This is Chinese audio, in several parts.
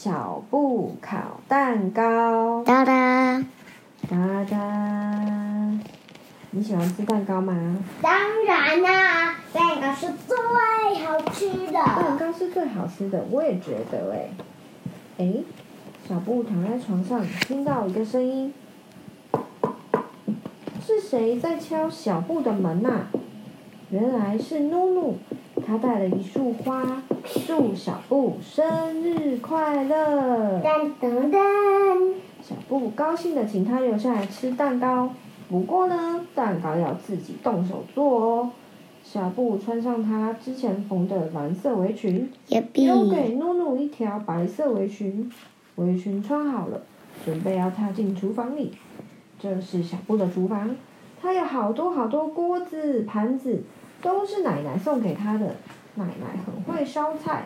小布烤蛋糕。哒哒哒哒，你喜欢吃蛋糕吗？当然啦，蛋糕是最好吃的。蛋糕是最好吃的，我也觉得哎。哎，小布躺在床上，听到一个声音，是谁在敲小布的门呐？原来是努努。他带了一束花，祝小布生日快乐。噔噔噔，小布高兴地请他留下来吃蛋糕，不过呢，蛋糕要自己动手做哦。小布穿上他之前缝的蓝色围裙，又给努努一条白色围裙。围裙穿好了，准备要踏进厨房里。这是小布的厨房，他有好多好多锅子、盘子。都是奶奶送给他的，奶奶很会烧菜。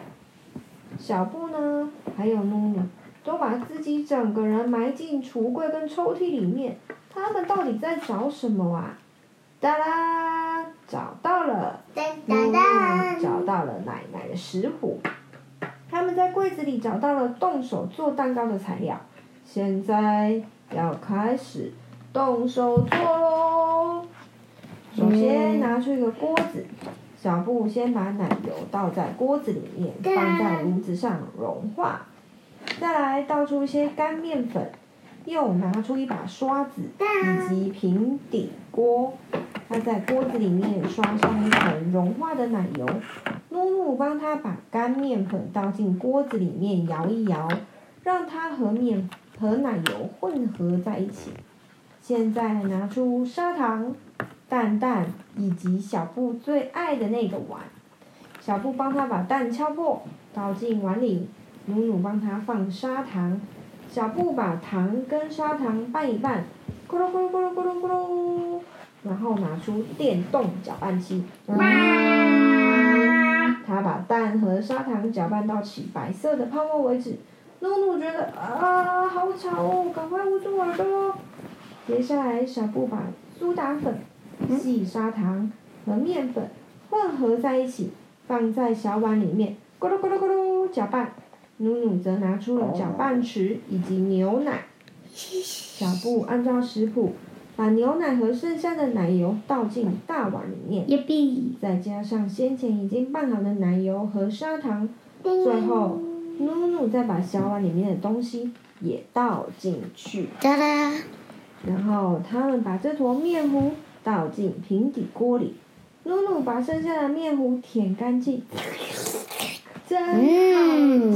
小布呢，还有努努，都把自己整个人埋进橱柜跟抽屉里面。他们到底在找什么啊？哒啦，找到了！努努找到了奶奶的食谱。他们在柜子里找到了动手做蛋糕的材料，现在要开始动手做喽。首先拿出一个锅子，小布先把奶油倒在锅子里面，放在炉子上融化。再来倒出一些干面粉，又拿出一把刷子以及平底锅。他在锅子里面刷上一层融化的奶油。努努帮他把干面粉倒进锅子里面摇一摇，让它和面和奶油混合在一起。现在拿出砂糖。蛋蛋以及小布最爱的那个碗，小布帮他把蛋敲破，倒进碗里。努努帮他放砂糖，小布把糖跟砂糖拌一拌，咕噜咕噜咕噜咕噜咕噜，然后拿出电动搅拌器，嗯，他把蛋和砂糖搅拌到起白色的泡沫为止。努努觉得啊，好吵哦，赶快捂住耳朵。接下来，小布把苏打粉。细砂糖和面粉混合在一起，放在小碗里面，咕噜咕噜咕噜搅拌。努努则拿出了搅拌池以及牛奶。小布按照食谱，把牛奶和剩下的奶油倒进大碗里面，再加上先前已经拌好的奶油和砂糖，最后努努再把小碗里面的东西也倒进去。然后他们把这坨面糊。倒进平底锅里，努努把剩下的面糊舔干净，真好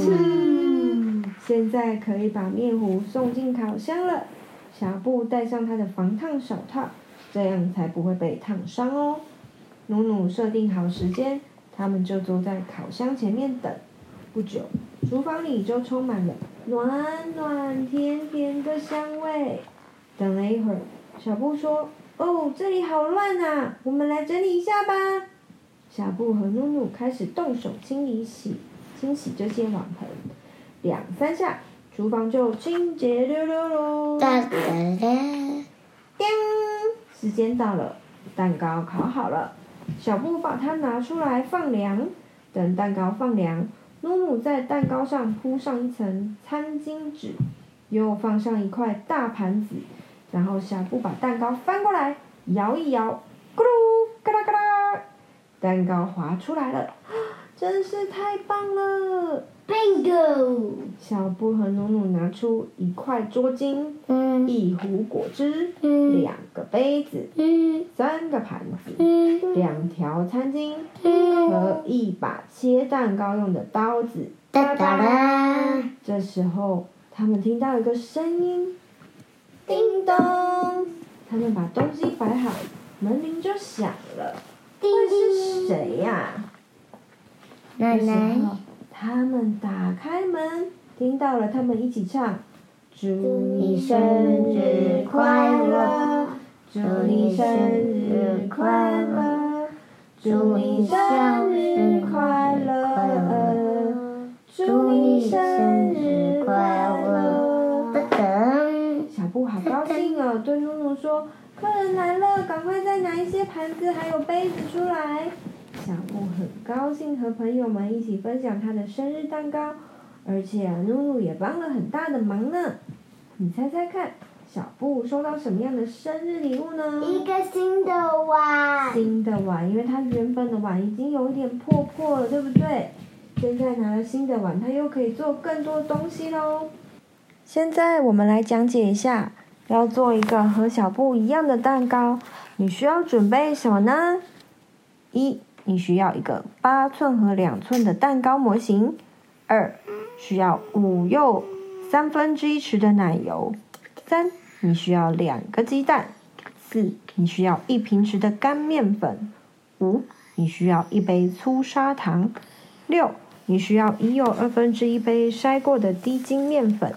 吃。嗯。现在可以把面糊送进烤箱了。小布戴上他的防烫手套，这样才不会被烫伤哦。努努设定好时间，他们就坐在烤箱前面等。不久，厨房里就充满了暖暖甜甜的香味。等了一会儿，小布说。哦，这里好乱啊！我们来整理一下吧。小布和努努开始动手清理洗、清洗这些碗盆，两三下，厨房就清洁溜溜喽。哒哒哒，叮！时间到了，蛋糕烤好了。小布把它拿出来放凉，等蛋糕放凉，努努在蛋糕上铺上一层餐巾纸，又放上一块大盘子。然后小布把蛋糕翻过来，摇一摇，咕噜，嘎啦嘎啦，蛋糕滑出来了，真是太棒了！Bingo！小布和努努拿出一块桌巾，嗯，一壶果汁，嗯，两个杯子，嗯，三个盘子，嗯，两条餐巾，嗯，和一把切蛋糕用的刀子。哒哒啦！这时候，他们听到一个声音。叮咚！他们把东西摆好，门铃就响了。会是谁呀？奶奶。这时候，他们打开门，听到了，他们一起唱：祝你生日快乐，祝你生日快乐，祝你生日快乐，祝你生日说：“客人来了，赶快再拿一些盘子还有杯子出来。”小布很高兴和朋友们一起分享他的生日蛋糕。而且啊，露露也帮了很大的忙呢。你猜猜看，小布收到什么样的生日礼物呢？一个新的碗。新的碗，因为他原本的碗已经有一点破破了，对不对？现在拿了新的碗，他又可以做更多东西喽。现在我们来讲解一下，要做一个和小布一样的蛋糕，你需要准备什么呢？一，你需要一个八寸和两寸的蛋糕模型。二。需要五又三分之一匙的奶油，三，你需要两个鸡蛋，四，你需要一平匙的干面粉，五，你需要一杯粗砂糖，六，你需要一又二分之一杯筛过的低筋面粉，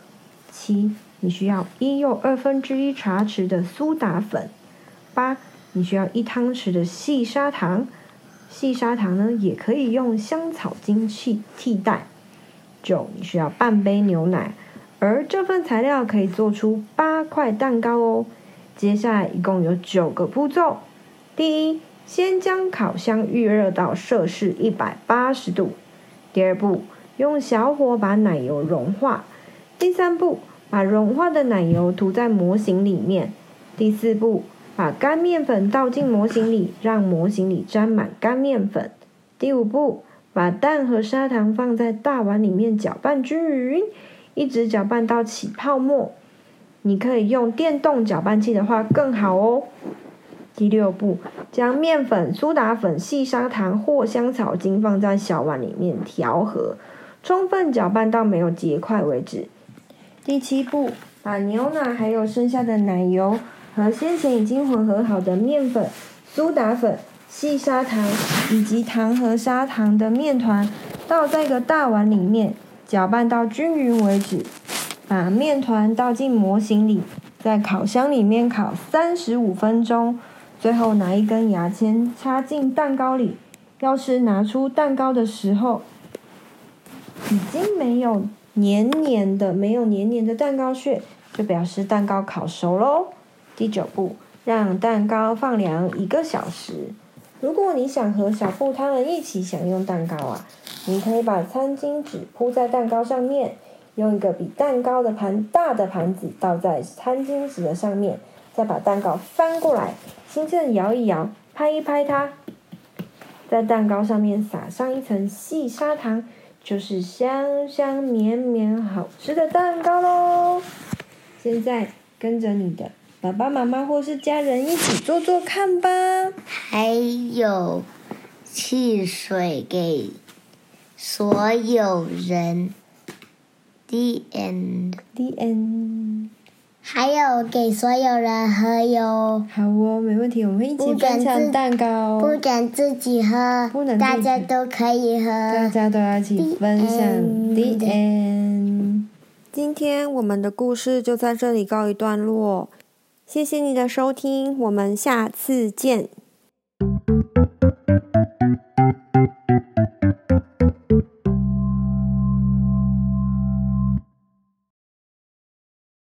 七，你需要一又二分之一茶匙的苏打粉，八，你需要一汤匙的细砂糖，细砂糖呢也可以用香草精去替代。九，你需要半杯牛奶，而这份材料可以做出八块蛋糕哦。接下来一共有九个步骤：第一，先将烤箱预热到摄氏一百八十度；第二步，用小火把奶油融化；第三步，把融化的奶油涂在模型里面；第四步，把干面粉倒进模型里，让模型里沾满干面粉；第五步。把蛋和砂糖放在大碗里面搅拌均匀，一直搅拌到起泡沫。你可以用电动搅拌器的话更好哦。第六步，将面粉、苏打粉、细砂糖或香草精放在小碗里面调和，充分搅拌到没有结块为止。第七步，把牛奶还有剩下的奶油和先前已经混合好的面粉、苏打粉。细砂糖以及糖和砂糖的面团倒在一个大碗里面，搅拌到均匀为止。把面团倒进模型里，在烤箱里面烤三十五分钟。最后拿一根牙签插进蛋糕里。要是拿出蛋糕的时候，已经没有黏黏的、没有黏黏的蛋糕屑，就表示蛋糕烤熟喽。第九步，让蛋糕放凉一个小时。如果你想和小布他们一起享用蛋糕啊，你可以把餐巾纸铺在蛋糕上面，用一个比蛋糕的盘大的盘子倒在餐巾纸的上面，再把蛋糕翻过来，轻轻的摇一摇，拍一拍它，在蛋糕上面撒上一层细砂糖，就是香香绵绵好吃的蛋糕喽。现在跟着你的。爸爸妈妈或是家人一起做做看吧。还有汽水给所有人。The end. The end. 还有给所有人喝哟。好哦，没问题，我们一起分享蛋糕。不准自己喝，不能大家都可以喝。大家都要一起分享。The end. The end. 今天我们的故事就在这里告一段落。谢谢你的收听，我们下次见。